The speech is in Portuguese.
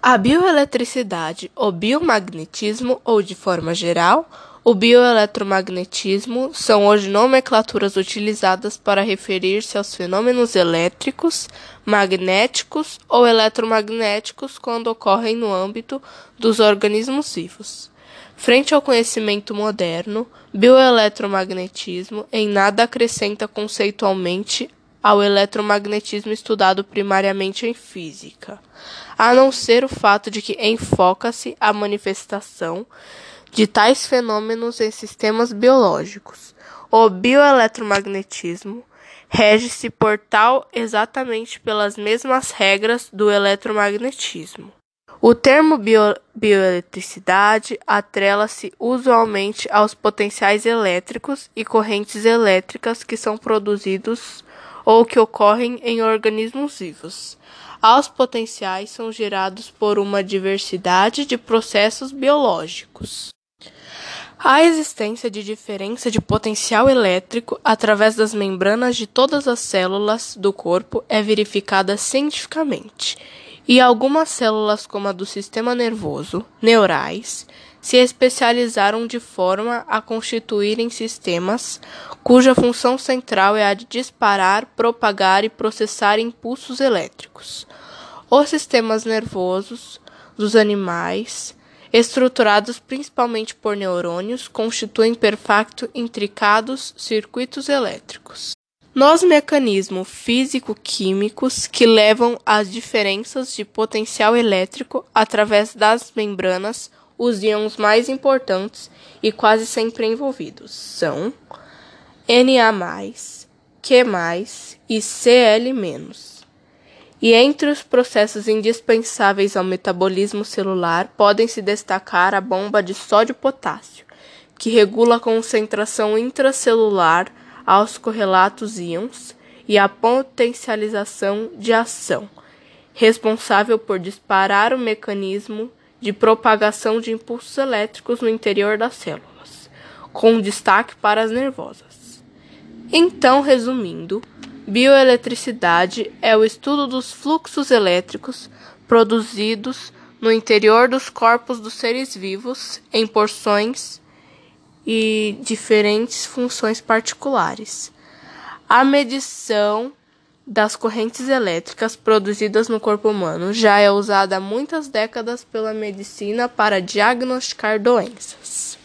A bioeletricidade, o biomagnetismo ou, de forma geral, o bioeletromagnetismo são hoje nomenclaturas utilizadas para referir-se aos fenômenos elétricos, magnéticos ou eletromagnéticos quando ocorrem no âmbito dos organismos vivos. Frente ao conhecimento moderno, bioeletromagnetismo em nada acrescenta conceitualmente ao eletromagnetismo estudado primariamente em física, a não ser o fato de que enfoca-se a manifestação de tais fenômenos em sistemas biológicos. O bioeletromagnetismo rege-se por tal exatamente pelas mesmas regras do eletromagnetismo. O termo bio, bioeletricidade atrela-se usualmente aos potenciais elétricos e correntes elétricas que são produzidos ou que ocorrem em organismos vivos. Aos potenciais são gerados por uma diversidade de processos biológicos. A existência de diferença de potencial elétrico através das membranas de todas as células do corpo é verificada cientificamente, e algumas células, como a do sistema nervoso, neurais, se especializaram de forma a constituírem sistemas cuja função central é a de disparar, propagar e processar impulsos elétricos. Os sistemas nervosos dos animais, estruturados principalmente por neurônios, constituem perfeito intricados circuitos elétricos. Nos mecanismos físico-químicos que levam às diferenças de potencial elétrico através das membranas os íons mais importantes e quase sempre envolvidos são Na+, Q+, e Cl-. E entre os processos indispensáveis ao metabolismo celular podem se destacar a bomba de sódio-potássio, que regula a concentração intracelular aos correlatos íons, e a potencialização de ação, responsável por disparar o mecanismo de propagação de impulsos elétricos no interior das células, com destaque para as nervosas. Então, resumindo, bioeletricidade é o estudo dos fluxos elétricos produzidos no interior dos corpos dos seres vivos em porções e diferentes funções particulares. A medição das correntes elétricas produzidas no corpo humano já é usada há muitas décadas pela medicina para diagnosticar doenças.